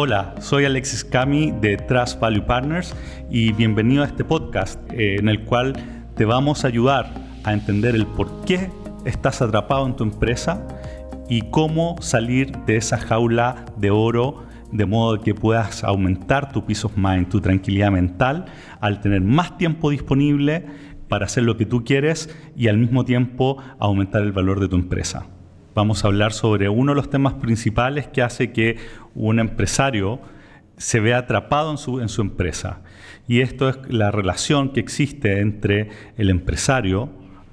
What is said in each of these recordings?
Hola, soy Alexis Cami de Trust Value Partners y bienvenido a este podcast eh, en el cual te vamos a ayudar a entender el por qué estás atrapado en tu empresa y cómo salir de esa jaula de oro de modo que puedas aumentar tu peace of mind, tu tranquilidad mental, al tener más tiempo disponible para hacer lo que tú quieres y al mismo tiempo aumentar el valor de tu empresa. Vamos a hablar sobre uno de los temas principales que hace que un empresario se vea atrapado en su, su empresa. Y esto es la relación que existe entre el empresario,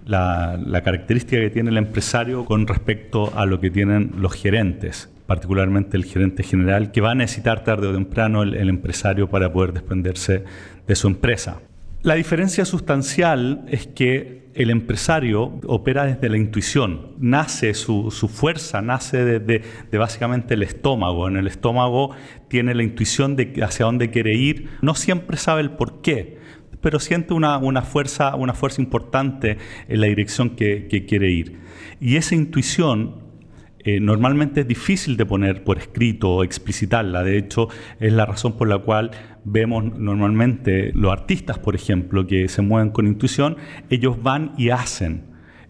la, la, característica que tiene el empresario con respecto a lo que tienen los gerentes, particularmente el gerente general, que va a necesitar tarde o temprano el, el empresario para poder desprenderse de su empresa. La diferencia sustancial es que el empresario opera desde la intuición, nace su, fuerza, nace desde de básicamente el estómago. En el estómago tiene la intuición de hacia dónde quiere ir, no siempre sabe el por qué, pero siente una, fuerza, una fuerza importante en la dirección que, que quiere ir. Y esa intuición eh, normalmente es difícil de poner por escrito o explicitarla. De hecho, es la razón por la cual vemos normalmente los artistas, por ejemplo, que se mueven con intuición, ellos van y hacen.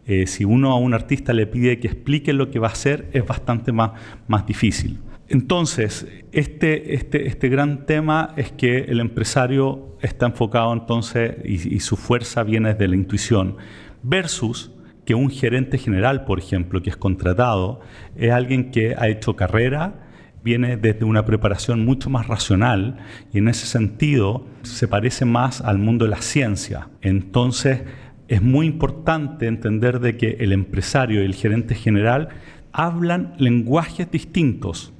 Eh, si uno a un artista le pide que explique lo que va a hacer, es bastante más, más difícil. Entonces, este, este, este gran tema es que el empresario está enfocado entonces y, y su fuerza viene de la intuición, versus que un gerente general, por ejemplo, que es contratado, es alguien que ha hecho carrera, viene desde una preparación mucho más racional y en ese sentido se parece más al mundo de la ciencia. Entonces es muy importante entender de que el empresario y el gerente general hablan lenguajes distintos.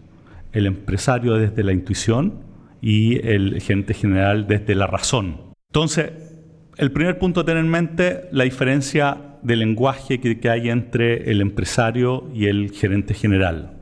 El empresario desde la intuición y el gerente general desde la razón. Entonces, el primer punto a tener en mente, la diferencia de lenguaje que, hay entre el empresario y el gerente general.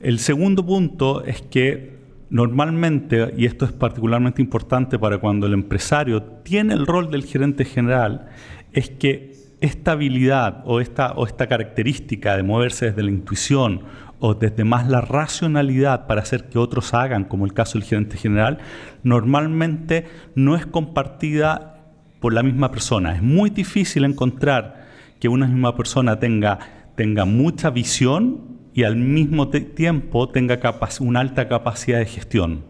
El segundo punto es que normalmente, y esto es particularmente importante para cuando el empresario tiene el rol del gerente general, es que esta habilidad o esta, o esta característica de moverse desde la intuición o desde más la racionalidad para hacer que otros hagan, como el caso del gerente general, normalmente no es compartida por la misma persona. Es muy difícil encontrar que una misma persona tenga, tenga mucha visión y al mismo tiempo tenga una alta capacidad de gestión.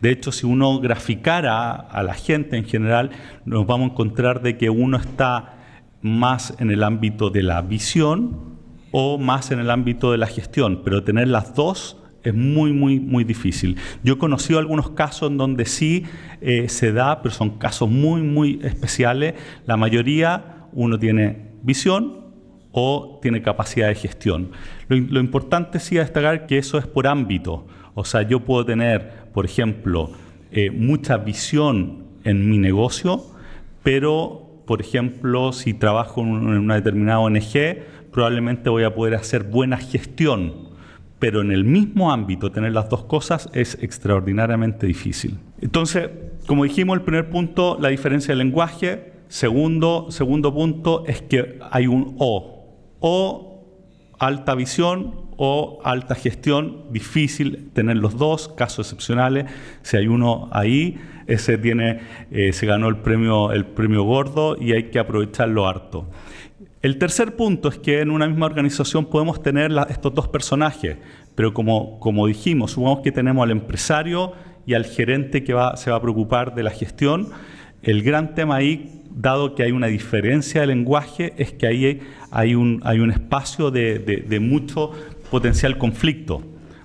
De hecho, si uno graficara a la gente en general, nos vamos a encontrar de que uno está más en el ámbito de la visión o más en el ámbito de la gestión, pero tener las dos es muy, muy, muy difícil. Yo he conocido algunos casos en donde sí eh, se da, pero son casos muy, muy especiales. La mayoría uno tiene visión o tiene capacidad de gestión. Lo, importante sí es destacar que eso es por ámbito. O sea, yo puedo tener, por ejemplo, eh, mucha visión en mi negocio, pero, por ejemplo, si trabajo en una determinada ONG, probablemente voy a poder hacer buena gestión pero en el mismo ámbito tener las dos cosas es extraordinariamente difícil. Entonces, como dijimos, el primer punto, la diferencia de lenguaje. Segundo, segundo punto es que hay un O. O, alta visión o alta gestión, difícil tener los dos, casos excepcionales. Si hay uno ahí, ese tiene, eh, se ganó el premio, el premio gordo y hay que aprovecharlo harto. El tercer punto es que en una misma organización podemos tener estos dos personajes, pero como, como dijimos, supongamos que tenemos al empresario y al gerente que va, se va a preocupar de la gestión. El gran tema ahí, dado que hay una diferencia de lenguaje, es que ahí hay un, hay un espacio de, de mucho potencial conflicto.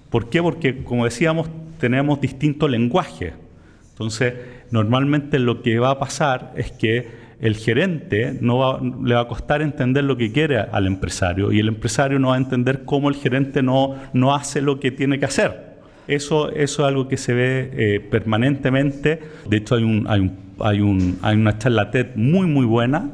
¿Por qué? Porque, como decíamos, tenemos distintos lenguajes. Entonces, normalmente lo que va a pasar es que el gerente no le va a costar entender lo que quiere al empresario y el empresario no va a entender cómo el gerente no, no hace lo que tiene que hacer. Eso, eso es algo que se ve eh, permanentemente. De hecho, hay, un, hay, un, hay, un, hay una charla TED muy, muy buena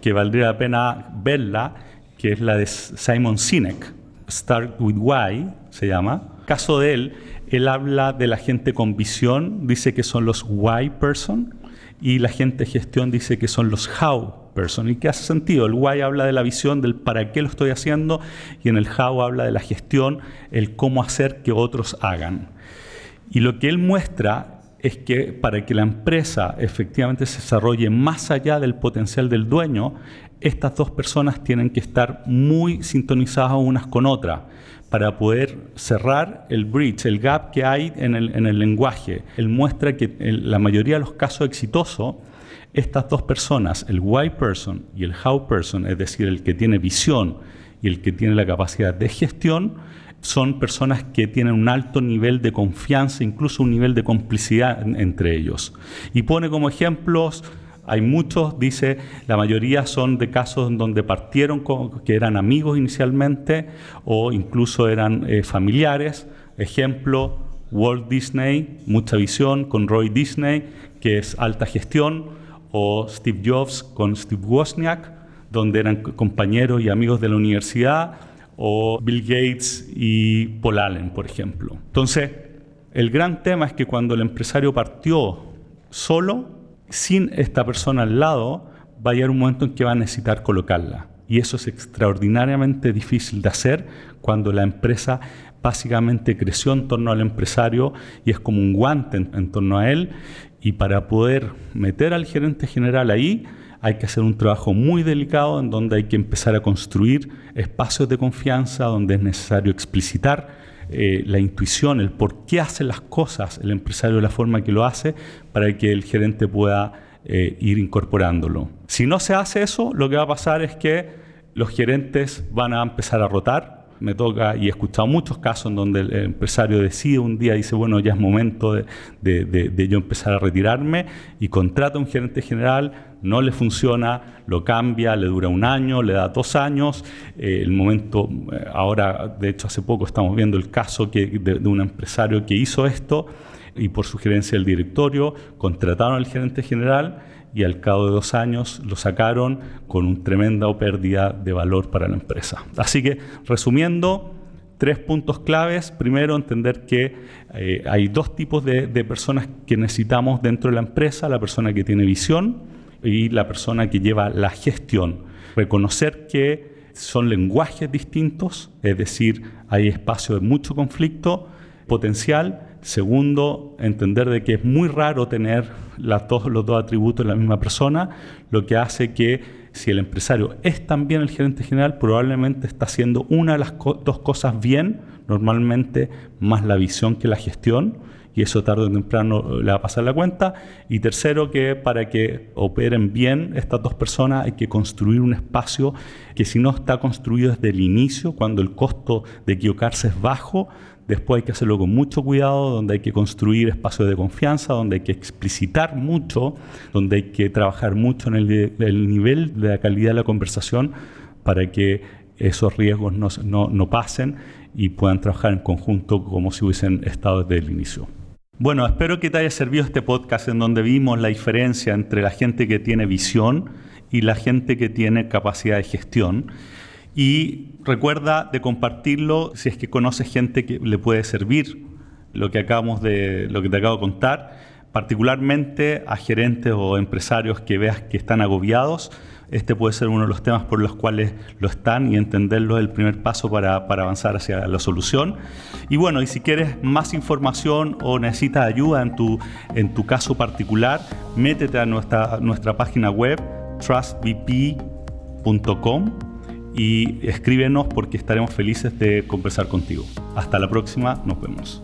que valdría la pena verla, que es la de Simon Sinek, Start with Why, se llama. Caso de él, él habla de la gente con visión, dice que son los why person, y la gente gestión dice que son los how person y que hace sentido. El why habla de la visión del para qué lo estoy haciendo y en el how habla de la gestión, el cómo hacer que otros hagan. Y lo que él muestra es que para que la empresa efectivamente se desarrolle más allá del potencial del dueño, estas dos personas tienen que estar muy sintonizadas unas con otras para poder cerrar el bridge, el gap que hay en el, lenguaje. Él muestra que en la mayoría de los casos exitosos, estas dos personas, el why person y el how person, es decir, el que tiene visión y el que tiene la capacidad de gestión, son personas que tienen un alto nivel de confianza, incluso un nivel de complicidad entre ellos. Y pone como ejemplos hay muchos, dice, la mayoría son de casos donde partieron que eran amigos inicialmente o incluso eran eh, familiares. Ejemplo, Walt Disney, mucha visión con Roy Disney, que es alta gestión, o Steve Jobs con Steve Wozniak, donde eran compañeros y amigos de la universidad, o Bill Gates y Paul Allen, por ejemplo. Entonces, el gran tema es que cuando el empresario partió solo, sin esta persona al lado, va a llegar un momento en que va a necesitar colocarla. Y eso es extraordinariamente difícil de hacer cuando la empresa básicamente creció en torno al empresario y es como un guante en, torno a él. Y para poder meter al gerente general ahí, hay que hacer un trabajo muy delicado en donde hay que empezar a construir espacios de confianza, donde es necesario explicitar eh, la intuición, el por qué hace las cosas el empresario de la forma que lo hace, para que el gerente pueda eh, ir incorporándolo. Si no se hace eso, lo que va a pasar es que los gerentes van a empezar a rotar, me toca y he escuchado muchos casos en donde el empresario decide un día, dice, bueno, ya es momento de, yo empezar a retirarme y contrata a un gerente general, no le funciona, lo cambia, le dura un año, le da dos años. Eh, el momento, eh, ahora, de hecho, hace poco estamos viendo el caso de, un empresario que hizo esto y por sugerencia del directorio contrataron al gerente general y al cabo de dos años lo sacaron con una tremenda pérdida de valor para la empresa. Así que, resumiendo, tres puntos claves. Primero, entender que eh, hay dos tipos de, de, personas que necesitamos dentro de la empresa, la persona que tiene visión y la persona que lleva la gestión. Reconocer que son lenguajes distintos, es decir, hay espacio de mucho conflicto potencial Segundo, entender de que es muy raro tener los dos atributos en la misma persona, lo que hace que si el empresario es también el gerente general, probablemente está haciendo una de las dos cosas bien, normalmente más la visión que la gestión, y eso tarde o temprano le va a pasar la cuenta. Y tercero, que para que operen bien estas dos personas hay que construir un espacio que si no está construido desde el inicio, cuando el costo de equivocarse es bajo, Después hay que hacerlo con mucho cuidado, donde hay que construir espacios de confianza, donde hay que explicitar mucho, donde hay que trabajar mucho en el, nivel de la calidad de la conversación para que esos riesgos no, no pasen y puedan trabajar en conjunto como si hubiesen estado desde el inicio. Bueno, espero que te haya servido este podcast en donde vimos la diferencia entre la gente que tiene visión y la gente que tiene capacidad de gestión. Y recuerda de compartirlo si es que conoces gente que le puede servir lo que acabamos de lo que te acabo de contar, particularmente a gerentes o empresarios que veas que están agobiados. Este puede ser uno de los temas por los cuales lo están y entenderlo es el primer paso para, para avanzar hacia la solución. Y bueno, y si quieres más información o necesitas ayuda en tu, en tu caso particular, métete a nuestra, nuestra página web trustvp.com y escríbenos porque estaremos felices de conversar contigo. Hasta la próxima, nos vemos.